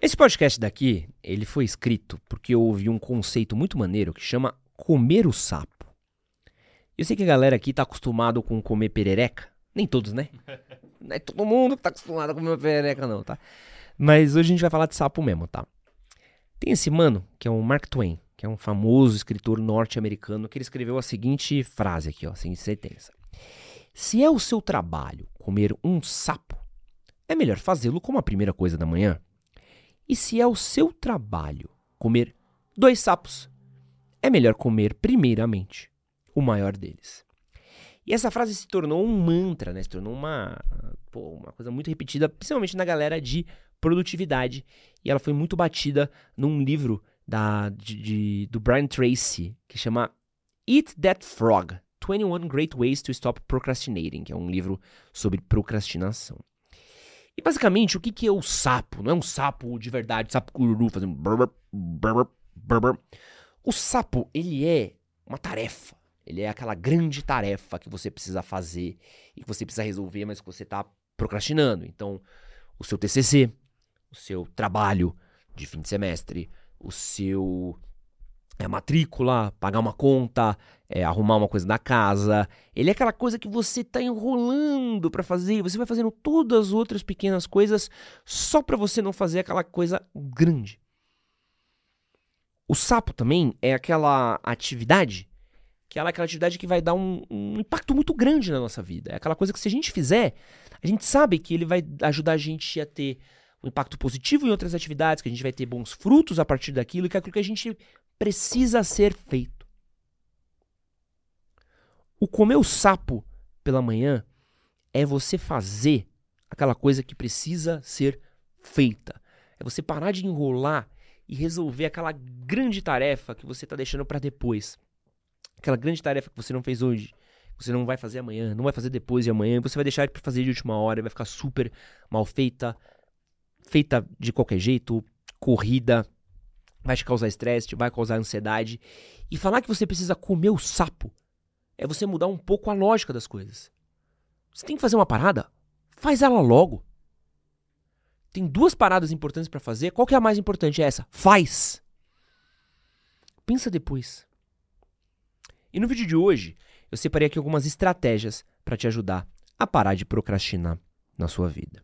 Esse podcast daqui, ele foi escrito porque eu ouvi um conceito muito maneiro que chama comer o sapo. Eu sei que a galera aqui tá acostumado com comer perereca. Nem todos, né? Não é todo mundo que tá acostumado a comer perereca, não, tá? Mas hoje a gente vai falar de sapo mesmo, tá? Tem esse mano, que é o Mark Twain, que é um famoso escritor norte-americano, que ele escreveu a seguinte frase aqui, ó, sem sentença. Se é o seu trabalho comer um sapo, é melhor fazê-lo como a primeira coisa da manhã. E se é o seu trabalho comer dois sapos, é melhor comer primeiramente o maior deles. E essa frase se tornou um mantra, né? Se tornou uma, pô, uma coisa muito repetida, principalmente na galera de produtividade. E ela foi muito batida num livro da, de, de, do Brian Tracy, que chama Eat That Frog: 21 Great Ways to Stop Procrastinating, que é um livro sobre procrastinação. E basicamente, o que, que é o sapo? Não é um sapo de verdade, sapo cururu fazendo brr, brr, brr, O sapo, ele é uma tarefa. Ele é aquela grande tarefa que você precisa fazer e que você precisa resolver, mas que você está procrastinando. Então, o seu TCC, o seu trabalho de fim de semestre, o seu é, matrícula, pagar uma conta, é, arrumar uma coisa da casa. Ele é aquela coisa que você está enrolando para fazer. Você vai fazendo todas as outras pequenas coisas só para você não fazer aquela coisa grande. O sapo também é aquela atividade que ela é aquela atividade que vai dar um, um, impacto muito grande na nossa vida. É aquela coisa que se a gente fizer, a gente sabe que ele vai ajudar a gente a ter um impacto positivo em outras atividades, que a gente vai ter bons frutos a partir daquilo, e que é aquilo que a gente precisa ser feito. O comer o sapo pela manhã é você fazer aquela coisa que precisa ser feita. É você parar de enrolar e resolver aquela grande tarefa que você está deixando para depois. Aquela grande tarefa que você não fez hoje, você não vai fazer amanhã, não vai fazer depois de amanhã, você vai deixar para fazer de última hora, vai ficar super mal feita, feita de qualquer jeito, corrida, vai te causar estresse, vai causar ansiedade. E falar que você precisa comer o sapo é você mudar um pouco a lógica das coisas. Você tem que fazer uma parada, faz ela logo. Tem duas paradas importantes para fazer. Qual que é a mais importante? É essa. Faz. Pensa depois. E no vídeo de hoje, eu separei aqui algumas estratégias para te ajudar a parar de procrastinar na sua vida.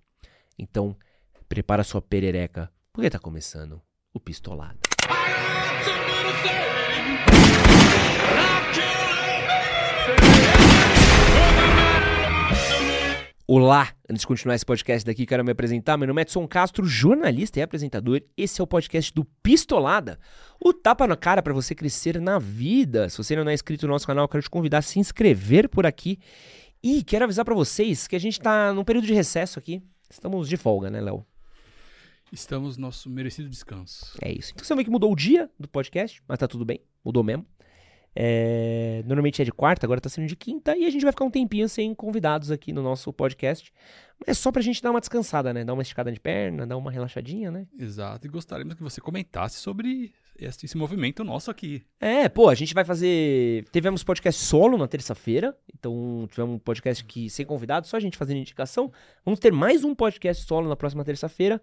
Então, prepara sua perereca, porque está começando o pistolado. Olá! Antes de continuar esse podcast daqui, quero me apresentar. Meu nome é Edson Castro, jornalista e apresentador. Esse é o podcast do Pistolada, o tapa na cara para você crescer na vida. Se você não é inscrito no nosso canal, quero te convidar a se inscrever por aqui. E quero avisar para vocês que a gente está num período de recesso aqui. Estamos de folga, né, Léo? Estamos no nosso merecido descanso. É isso. Então você vê que mudou o dia do podcast, mas tá tudo bem. Mudou mesmo. É, normalmente é de quarta, agora tá sendo de quinta, e a gente vai ficar um tempinho sem convidados aqui no nosso podcast. Mas é só pra gente dar uma descansada, né? Dar uma esticada de perna, dar uma relaxadinha, né? Exato, e gostaríamos que você comentasse sobre esse, esse movimento nosso aqui. É, pô, a gente vai fazer. Tivemos podcast solo na terça-feira, então tivemos um podcast que sem convidados, só a gente fazendo indicação. Vamos ter mais um podcast solo na próxima terça-feira.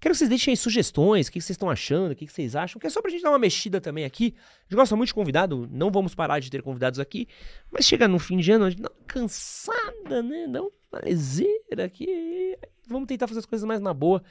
Quero que vocês deixem aí sugestões, o que vocês estão achando, o que vocês acham, que é só pra gente dar uma mexida também aqui. A gente gosta muito de convidado, não vamos parar de ter convidados aqui, mas chega no fim de ano, a gente dá uma cansada, né? Dá uma leseira aqui. Vamos tentar fazer as coisas mais na boa.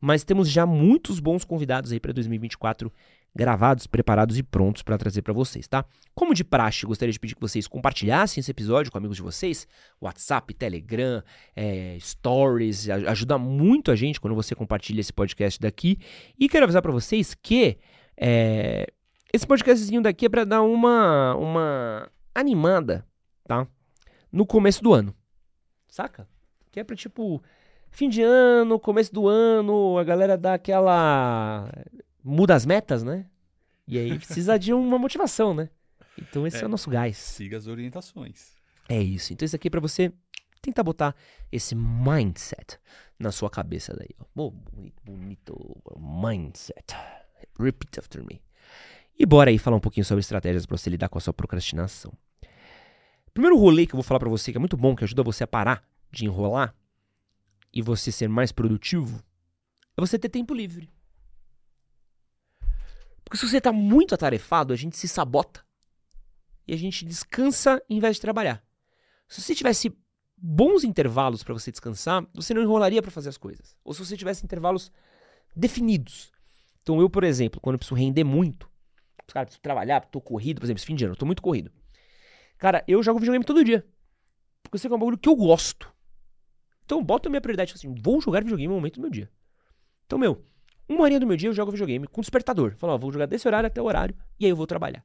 Mas temos já muitos bons convidados aí para 2024 gravados, preparados e prontos para trazer para vocês, tá? Como de praxe, gostaria de pedir que vocês compartilhassem esse episódio com amigos de vocês, WhatsApp, Telegram, é, Stories, ajuda muito a gente quando você compartilha esse podcast daqui. E quero avisar para vocês que é, esse podcastzinho daqui é para dar uma, uma animada, tá? No começo do ano, saca? Que é pra tipo fim de ano, começo do ano, a galera dá aquela muda as metas, né? E aí precisa de uma motivação, né? Então esse é, é o nosso gás. Siga as orientações. É isso. Então isso aqui é pra você tentar botar esse mindset na sua cabeça daí. Ó. Oh, bonito, bonito. Mindset. Repeat after me. E bora aí falar um pouquinho sobre estratégias para você lidar com a sua procrastinação. Primeiro rolê que eu vou falar para você, que é muito bom, que ajuda você a parar de enrolar e você ser mais produtivo, é você ter tempo livre. Porque se você está muito atarefado, a gente se sabota. E a gente descansa em vez de trabalhar. Se você tivesse bons intervalos para você descansar, você não enrolaria para fazer as coisas. Ou se você tivesse intervalos definidos. Então eu, por exemplo, quando eu preciso render muito, cara, preciso trabalhar, tô corrido, por exemplo, esse fim de ano, eu tô muito corrido. Cara, eu jogo videogame todo dia. Porque eu sei que é um bagulho que eu gosto. Então, boto a minha prioridade assim, vou jogar videogame no momento do meu dia. Então, meu, uma horinha do meu dia eu jogo videogame com despertador. Falo, ó, vou jogar desse horário até o horário e aí eu vou trabalhar.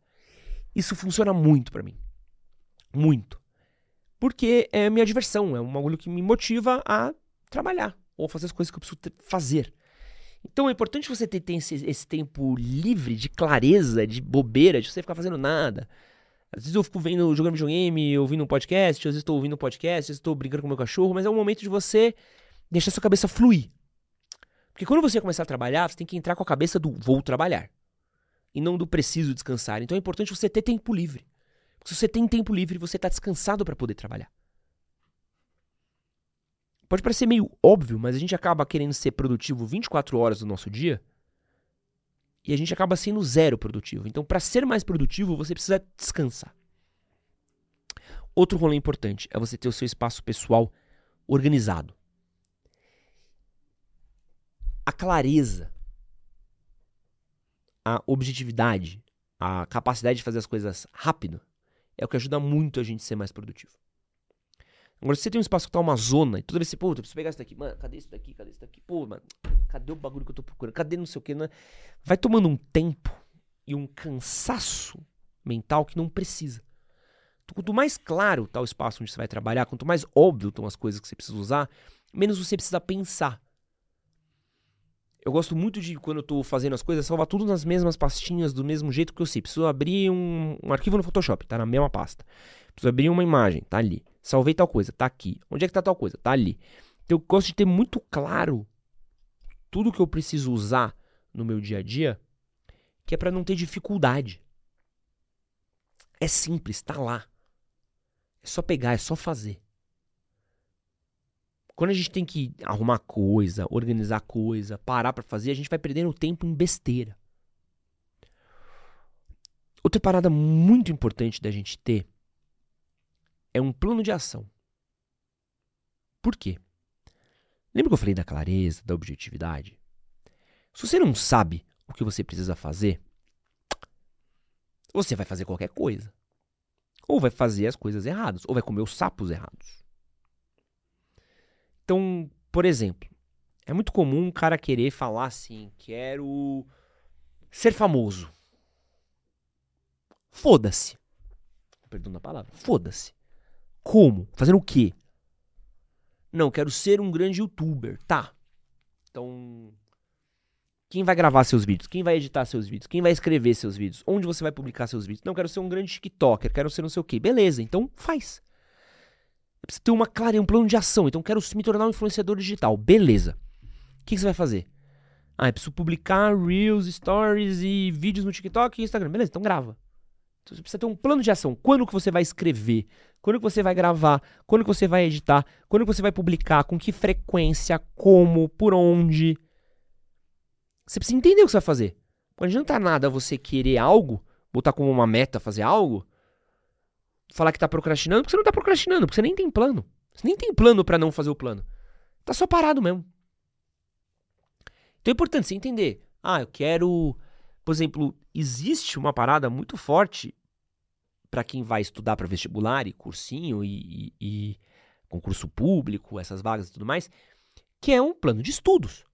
Isso funciona muito para mim. Muito. Porque é minha diversão, é um bagulho que me motiva a trabalhar ou fazer as coisas que eu preciso fazer. Então é importante você ter, ter esse, esse, tempo livre de clareza, de bobeira, de você ficar fazendo nada. Às vezes eu fico vendo, jogando videogame, ouvindo um podcast, às vezes estou ouvindo um podcast, às vezes estou brincando com meu cachorro, mas é um momento de você deixar sua cabeça fluir. Porque quando você começar a trabalhar, você tem que entrar com a cabeça do vou trabalhar. E não do preciso descansar. Então é importante você ter tempo livre. Porque se você tem tempo livre, você está descansado para poder trabalhar. Pode parecer meio óbvio, mas a gente acaba querendo ser produtivo 24 horas do nosso dia e a gente acaba sendo zero produtivo. Então, para ser mais produtivo, você precisa descansar. Outro rolê importante é você ter o seu espaço pessoal organizado. A clareza, a objetividade, a capacidade de fazer as coisas rápido é o que ajuda muito a gente a ser mais produtivo. Agora, se você tem um espaço que tá uma zona, e toda vez você, pô, eu preciso pegar isso daqui, mano, cadê isso daqui, cadê isso daqui? Pô, mano, cadê o bagulho que eu tô procurando? Cadê não sei o que? Né? Vai tomando um tempo e um cansaço mental que não precisa. Então, quanto mais claro tá o espaço onde você vai trabalhar, quanto mais óbvio estão as coisas que você precisa usar, menos você precisa pensar. Eu gosto muito de, quando eu tô fazendo as coisas, salvar tudo nas mesmas pastinhas, do mesmo jeito que eu sei. Preciso abrir um, um arquivo no Photoshop, tá na mesma pasta. Preciso abrir uma imagem, tá ali. Salvei tal coisa, tá aqui. Onde é que tá tal coisa? Tá ali. Então eu gosto de ter muito claro tudo que eu preciso usar no meu dia a dia, que é para não ter dificuldade. É simples, tá lá. É só pegar, é só fazer. Quando a gente tem que arrumar coisa, organizar coisa, parar para fazer, a gente vai perdendo tempo em besteira. Outra parada muito importante da gente ter é um plano de ação. Por quê? Lembra que eu falei da clareza, da objetividade? Se você não sabe o que você precisa fazer, você vai fazer qualquer coisa. Ou vai fazer as coisas erradas, ou vai comer os sapos errados. Então, por exemplo, é muito comum um cara querer falar assim: quero ser famoso. Foda-se. Perdão da palavra. Foda-se. Como? Fazendo o quê? Não, quero ser um grande youtuber. Tá. Então. Quem vai gravar seus vídeos? Quem vai editar seus vídeos? Quem vai escrever seus vídeos? Onde você vai publicar seus vídeos? Não, quero ser um grande TikToker, quero ser não sei o quê. Beleza, então faz. Precisa ter uma clareza, um plano de ação. Então quero me tornar um influenciador digital. Beleza. O que, que você vai fazer? Ah, eu preciso publicar Reels, Stories e vídeos no TikTok e Instagram. Beleza, então grava. Então você precisa ter um plano de ação. Quando que você vai escrever? Quando que você vai gravar? Quando que você vai editar? Quando que você vai publicar? Com que frequência? Como? Por onde? Você precisa entender o que você vai fazer. Não adianta nada você querer algo, botar como uma meta fazer algo, falar que tá procrastinando, porque você não tá procrastinando, porque você nem tem plano. Você nem tem plano para não fazer o plano. Tá só parado mesmo. Então é importante você entender. Ah, eu quero Por exemplo, existe uma parada muito forte para quem vai estudar para vestibular e cursinho e, e, e concurso público, essas vagas e tudo mais, que é um plano de estudos.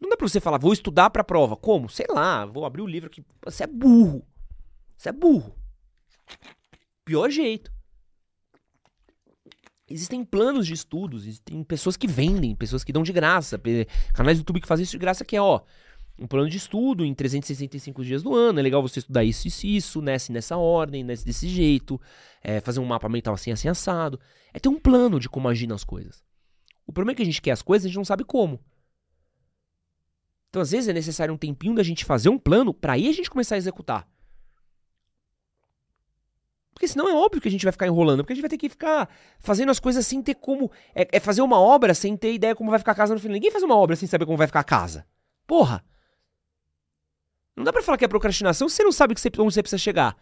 Não dá pra você falar, vou estudar pra prova. Como? Sei lá, vou abrir o livro aqui. Você é burro. Você é burro. Pior jeito. Existem planos de estudos, existem pessoas que vendem, pessoas que dão de graça, canais do YouTube que fazem isso de graça, que é, ó, um plano de estudo em 365 dias do ano, é legal você estudar isso, isso, isso, nessa, nessa ordem, nesse, desse jeito, é, fazer um mapa mental assim, assim, assado. É ter um plano de como agir nas coisas. O problema é que a gente quer as coisas, a gente não sabe como. Então, às vezes, é necessário um tempinho da gente fazer um plano para aí a gente começar a executar. Porque senão é óbvio que a gente vai ficar enrolando, porque a gente vai ter que ficar fazendo as coisas sem ter como. É, é fazer uma obra sem ter ideia como vai ficar a casa no final. Ninguém faz uma obra sem saber como vai ficar a casa. Porra! Não dá pra falar que é procrastinação se você não sabe que você, onde você precisa chegar.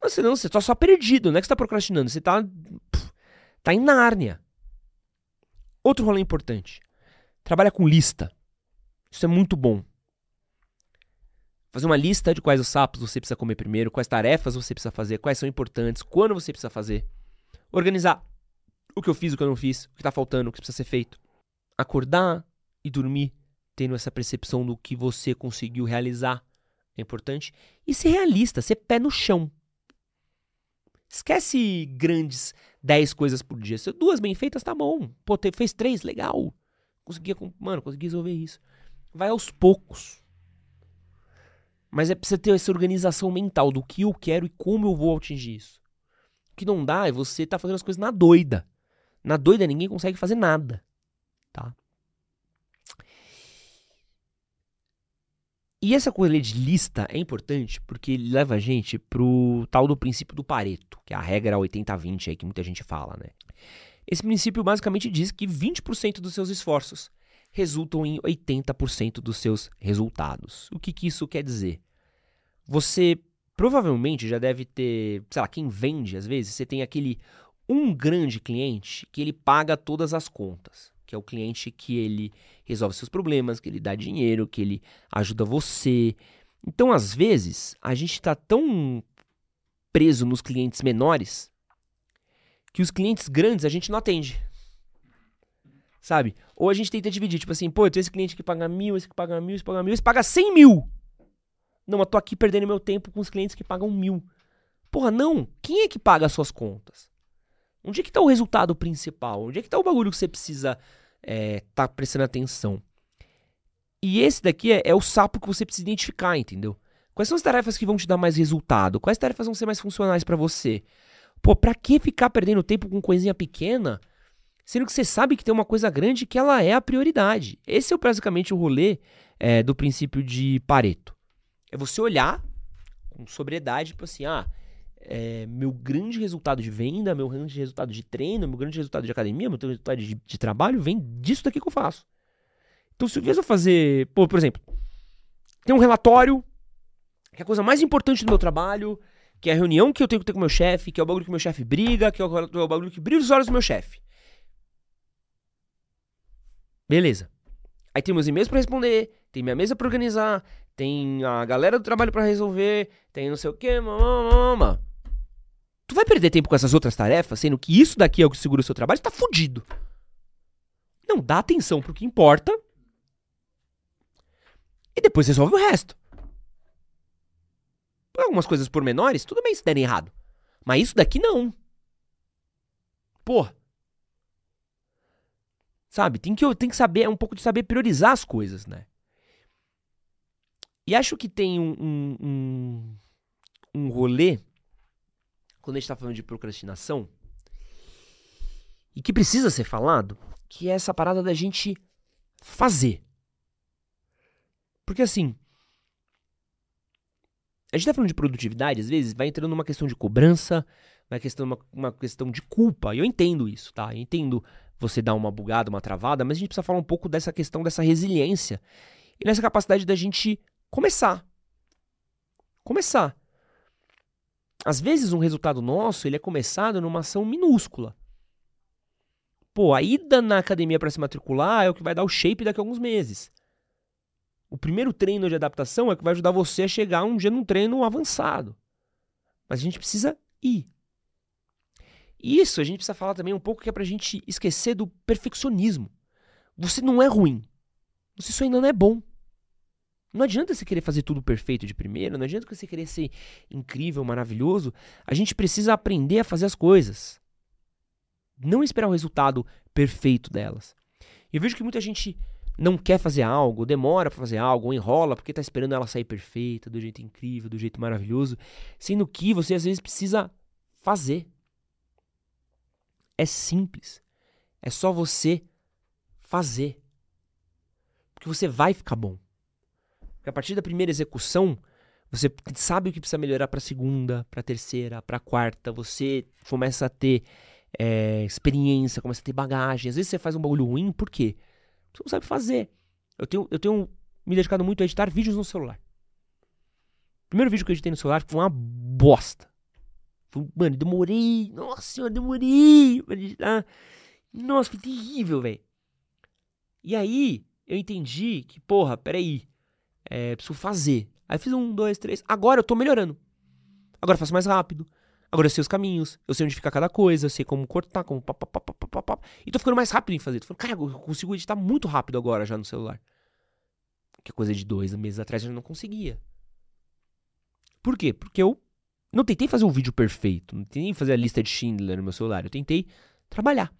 Não, senão você tá só perdido, não é que você tá procrastinando, você tá. Pff, tá em Nárnia. Outro rolê importante. Trabalha com lista. Isso é muito bom. Fazer uma lista de quais os sapos você precisa comer primeiro, quais tarefas você precisa fazer, quais são importantes, quando você precisa fazer. Organizar o que eu fiz, o que eu não fiz, o que está faltando, o que precisa ser feito. Acordar e dormir tendo essa percepção do que você conseguiu realizar é importante. E ser realista, ser pé no chão. Esquece grandes 10 coisas por dia. Se duas bem feitas, tá bom. Pô, fez três, legal. Consegui, mano, consegui resolver isso. Vai aos poucos. Mas é preciso ter essa organização mental do que eu quero e como eu vou atingir isso. O que não dá é você tá fazendo as coisas na doida. Na doida ninguém consegue fazer nada, tá? E essa coisa de lista é importante porque leva a gente pro tal do princípio do Pareto, que é a regra 80-20 aí que muita gente fala, né? Esse princípio basicamente diz que 20% dos seus esforços resultam em 80% dos seus resultados. O que, que isso quer dizer? Você provavelmente já deve ter, sei lá, quem vende às vezes, você tem aquele um grande cliente que ele paga todas as contas que é o cliente que ele resolve seus problemas, que ele dá dinheiro, que ele ajuda você. Então, às vezes, a gente está tão preso nos clientes menores que os clientes grandes a gente não atende. Sabe? Ou a gente tenta dividir, tipo assim, pô, eu tenho esse cliente que paga mil, esse que paga mil, esse que paga mil, esse paga cem mil. Não, eu tô aqui perdendo meu tempo com os clientes que pagam mil. Porra, não. Quem é que paga as suas contas? Onde é que tá o resultado principal? Onde é que tá o bagulho que você precisa é, tá prestando atenção. E esse daqui é, é, o sapo que você precisa identificar, entendeu? Quais são as tarefas que vão te dar mais resultado? Quais tarefas vão ser mais funcionais para você? Pô, pra que ficar perdendo tempo com coisinha pequena, sendo que você sabe que tem uma coisa grande que ela é a prioridade? Esse é basicamente o rolê é, do princípio de Pareto. É você olhar com sobriedade, tipo assim, ah, é, meu grande resultado de venda, meu grande resultado de treino, meu grande resultado de academia, meu grande resultado de, de trabalho vem disso daqui que eu faço. Então, se eu fazer, pô, por exemplo, tem um relatório, que é a coisa mais importante do meu trabalho, que é a reunião que eu tenho que ter com o meu chefe, que é o bagulho que meu chefe briga, que é o, é o bagulho que brilha os olhos do meu chefe. Beleza. Aí tem meus e-mails para responder, tem minha mesa para organizar, tem a galera do trabalho para resolver, tem não sei o que, mamãe. Tu vai perder tempo com essas outras tarefas, sendo que isso daqui é o que segura o seu trabalho, tá fudido. Não, dá atenção pro que importa. E depois resolve o resto. Por algumas coisas pormenores, tudo bem se derem errado. Mas isso daqui não. Porra. Sabe? Tem que, tem que saber, é um pouco de saber priorizar as coisas, né? E acho que tem um, um, um, um rolê quando a gente está falando de procrastinação, e que precisa ser falado, que é essa parada da gente fazer. Porque assim, a gente tá falando de produtividade, às vezes vai entrando numa questão de cobrança, uma questão, uma, uma questão de culpa. E eu entendo isso, tá? Eu entendo você dar uma bugada, uma travada, mas a gente precisa falar um pouco dessa questão dessa resiliência e nessa capacidade da gente começar. Começar. Às vezes um resultado nosso, ele é começado numa ação minúscula. Pô, a ida na academia para se matricular é o que vai dar o shape daqui a alguns meses. O primeiro treino de adaptação é que vai ajudar você a chegar um dia num treino avançado. Mas a gente precisa ir. Isso a gente precisa falar também um pouco que é pra gente esquecer do perfeccionismo. Você não é ruim. Você só ainda não é bom. Não adianta você querer fazer tudo perfeito de primeira, não adianta você querer ser incrível, maravilhoso. A gente precisa aprender a fazer as coisas. Não esperar o resultado perfeito delas. Eu vejo que muita gente não quer fazer algo, demora para fazer algo, ou enrola porque tá esperando ela sair perfeita, do jeito incrível, do jeito maravilhoso, sendo que você às vezes precisa fazer. É simples. É só você fazer. Porque você vai ficar bom. Porque a partir da primeira execução, você sabe o que precisa melhorar para a segunda, para a terceira, para a quarta. Você começa a ter é, experiência, começa a ter bagagem. Às vezes você faz um bagulho ruim, por quê? Você não sabe fazer. Eu tenho, eu tenho me dedicado muito a editar vídeos no celular. O primeiro vídeo que eu editei no celular foi uma bosta. Mano, demorei. Nossa senhora, demorei pra editar. Nossa, foi terrível, velho. E aí, eu entendi que, porra, peraí. É, preciso fazer. Aí fiz um, dois, três. Agora eu tô melhorando. Agora eu faço mais rápido. Agora eu sei os caminhos. Eu sei onde fica cada coisa. Eu sei como cortar, como pá, pá, pá, pá, pá, pá. E tô ficando mais rápido em fazer. Tô falando, cara, eu consigo editar muito rápido agora já no celular. Que coisa de dois meses atrás eu não conseguia. Por quê? Porque eu não tentei fazer um vídeo perfeito, não tentei fazer a lista de Schindler no meu celular, eu tentei trabalhar.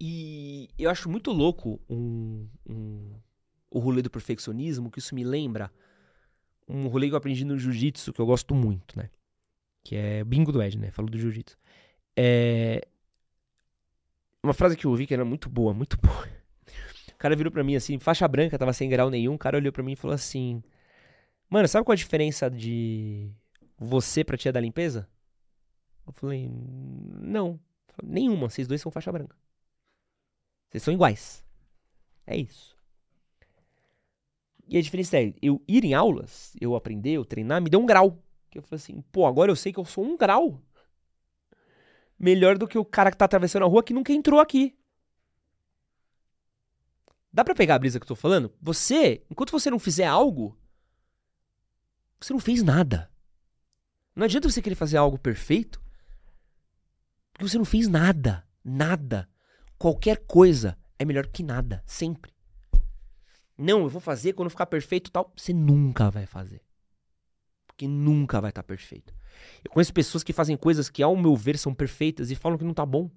E eu acho muito louco um, um, o rolê do perfeccionismo, que isso me lembra um rolê que eu aprendi no jiu-jitsu, que eu gosto muito, né? Que é bingo do Ed, né? Falou do jiu-jitsu. É... Uma frase que eu ouvi que era muito boa, muito boa. O cara virou pra mim assim, faixa branca, tava sem grau nenhum, o cara olhou pra mim e falou assim... Mano, sabe qual a diferença de você pra tia da limpeza? Eu falei, não. Nenhuma, vocês dois são faixa branca. Vocês são iguais. É isso. E a diferença é, eu ir em aulas, eu aprender, eu treinar, me deu um grau. Que eu falei assim, pô, agora eu sei que eu sou um grau. Melhor do que o cara que tá atravessando a rua que nunca entrou aqui. Dá pra pegar a brisa que eu tô falando? Você, enquanto você não fizer algo, você não fez nada. Não adianta você querer fazer algo perfeito, porque você não fez nada. Nada. Qualquer coisa é melhor que nada. Sempre. Não, eu vou fazer quando ficar perfeito tal. Você nunca vai fazer. Porque nunca vai estar tá perfeito. Eu conheço pessoas que fazem coisas que, ao meu ver, são perfeitas e falam que não tá bom.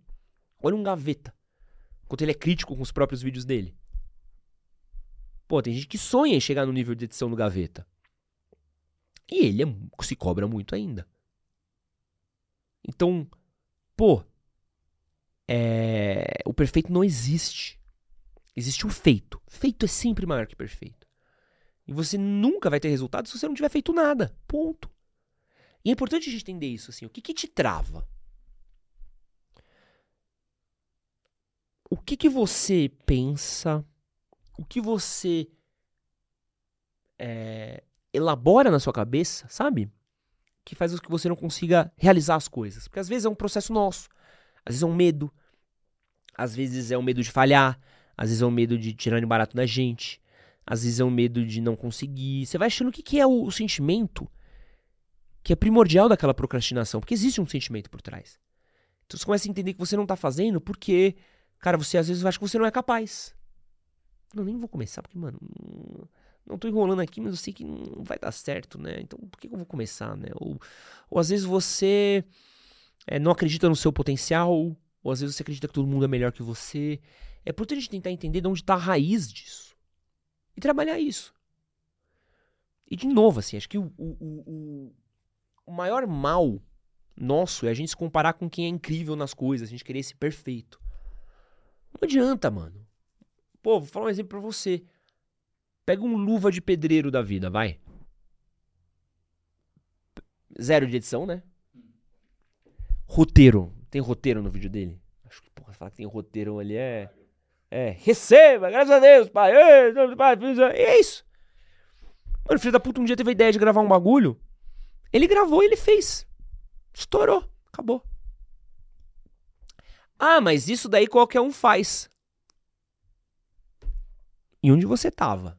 Olha um gaveta. Enquanto ele é crítico com os próprios vídeos dele. Pô, tem gente que sonha em chegar no nível de edição do gaveta. E ele é, se cobra muito ainda. Então, pô, é, o perfeito não existe. Existe o feito. Feito é sempre maior que perfeito. E você nunca vai ter resultado se você não tiver feito nada. Ponto. E é importante a gente entender isso assim. O que, que te trava? O que, que você pensa? O que você é, elabora na sua cabeça, sabe? Que faz com que você não consiga realizar as coisas. Porque às vezes é um processo nosso. Às vezes é um medo. Às vezes é um medo de falhar. Às vezes é um medo de tirar barato da gente. Às vezes é um medo de não conseguir. Você vai achando o que, que é o, o sentimento que é primordial daquela procrastinação. Porque existe um sentimento por trás. Então você começa a entender que você não tá fazendo porque, cara, você às vezes acha que você não é capaz. Não, nem vou começar porque, mano, não tô enrolando aqui, mas eu sei que não vai dar certo, né? Então por que, eu vou começar, né? Ou, ou às vezes você é, não acredita no seu potencial, ou às vezes você acredita que todo mundo é melhor que você. É importante a gente tentar entender de onde está a raiz disso e trabalhar isso. E de novo, assim, acho que o, o, o, o maior mal nosso é a gente se comparar com quem é incrível nas coisas, a gente querer ser perfeito. Não adianta, mano. Pô, vou falar um exemplo pra você. Pega um luva de pedreiro da vida, vai. Zero de edição, né? Roteiro. Tem roteiro no vídeo dele? Acho que, porra, falar que tem roteiro ali é. É, receba, graças a Deus, pai. É isso. Mano, filho da puta um dia teve a ideia de gravar um bagulho. Ele gravou e ele fez. Estourou. Acabou. Ah, mas isso daí qualquer um faz. E onde você tava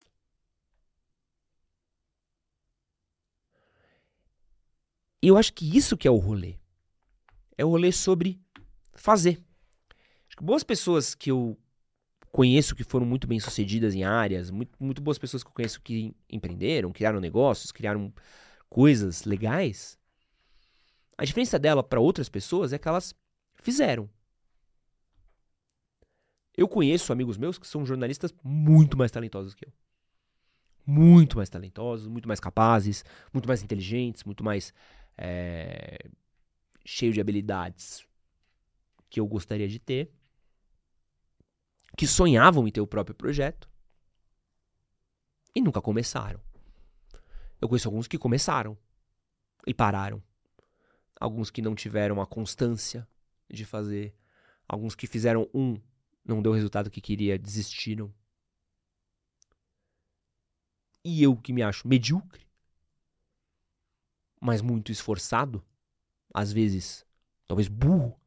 E eu acho que isso que é o rolê. É o rolê sobre fazer. Acho que boas pessoas que eu conheço que foram muito bem sucedidas em áreas, muito, muito boas pessoas que eu conheço que empreenderam, criaram negócios, criaram coisas legais. A diferença dela para outras pessoas é que elas fizeram. Eu conheço amigos meus que são jornalistas muito mais talentosos que eu. Muito mais talentosos, muito mais capazes, muito mais inteligentes, muito mais é, cheio de habilidades que eu gostaria de ter, que sonhavam em ter o próprio projeto e nunca começaram. Eu conheço alguns que começaram e pararam. Alguns que não tiveram a constância de fazer. Alguns que fizeram um, não deu o resultado que queria, desistiram. E eu que me acho medíocre, mas muito esforçado, às vezes, talvez burro,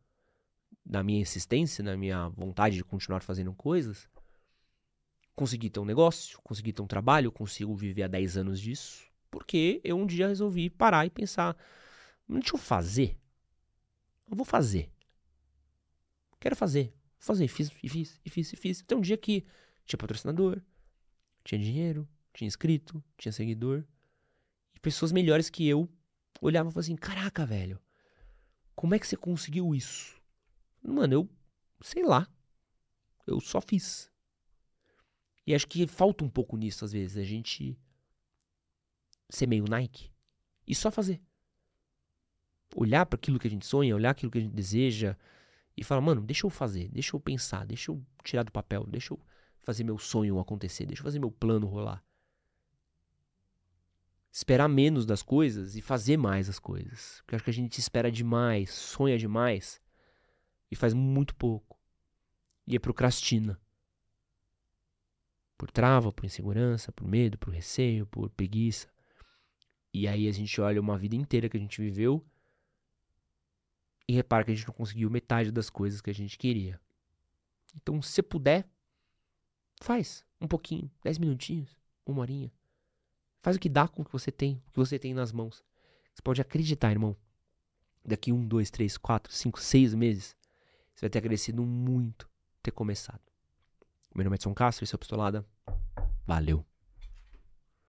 na minha insistência, na minha vontade de continuar fazendo coisas, consegui ter um negócio, consegui ter um trabalho, consigo viver há 10 anos disso, porque eu um dia resolvi parar e pensar, deixa eu fazer. Eu vou fazer. Quero fazer. Vou fazer. Fiz, e fiz, e fiz, e fiz. Até um dia que tinha patrocinador, tinha dinheiro, tinha inscrito, tinha seguidor. E pessoas melhores que eu olhavam e falavam assim, caraca, velho, como é que você conseguiu isso? Mano, eu sei lá. Eu só fiz. E acho que falta um pouco nisso às vezes, a gente ser meio Nike e só fazer. Olhar para aquilo que a gente sonha, olhar aquilo que a gente deseja e falar, mano, deixa eu fazer, deixa eu pensar, deixa eu tirar do papel, deixa eu fazer meu sonho acontecer, deixa eu fazer meu plano rolar. Esperar menos das coisas e fazer mais as coisas. Porque acho que a gente espera demais, sonha demais e faz muito pouco. E é procrastina. Por trava, por insegurança, por medo, por receio, por preguiça. E aí a gente olha uma vida inteira que a gente viveu e repara que a gente não conseguiu metade das coisas que a gente queria. Então, se puder, faz um pouquinho, dez minutinhos, uma horinha. Faz o que dá com o que você tem, o que você tem nas mãos. Você pode acreditar, irmão. Daqui um, dois, três, quatro, cinco, seis meses, você vai ter agradecido muito ter começado. Meu nome é Edson Castro, esse é o Pistolada. Valeu.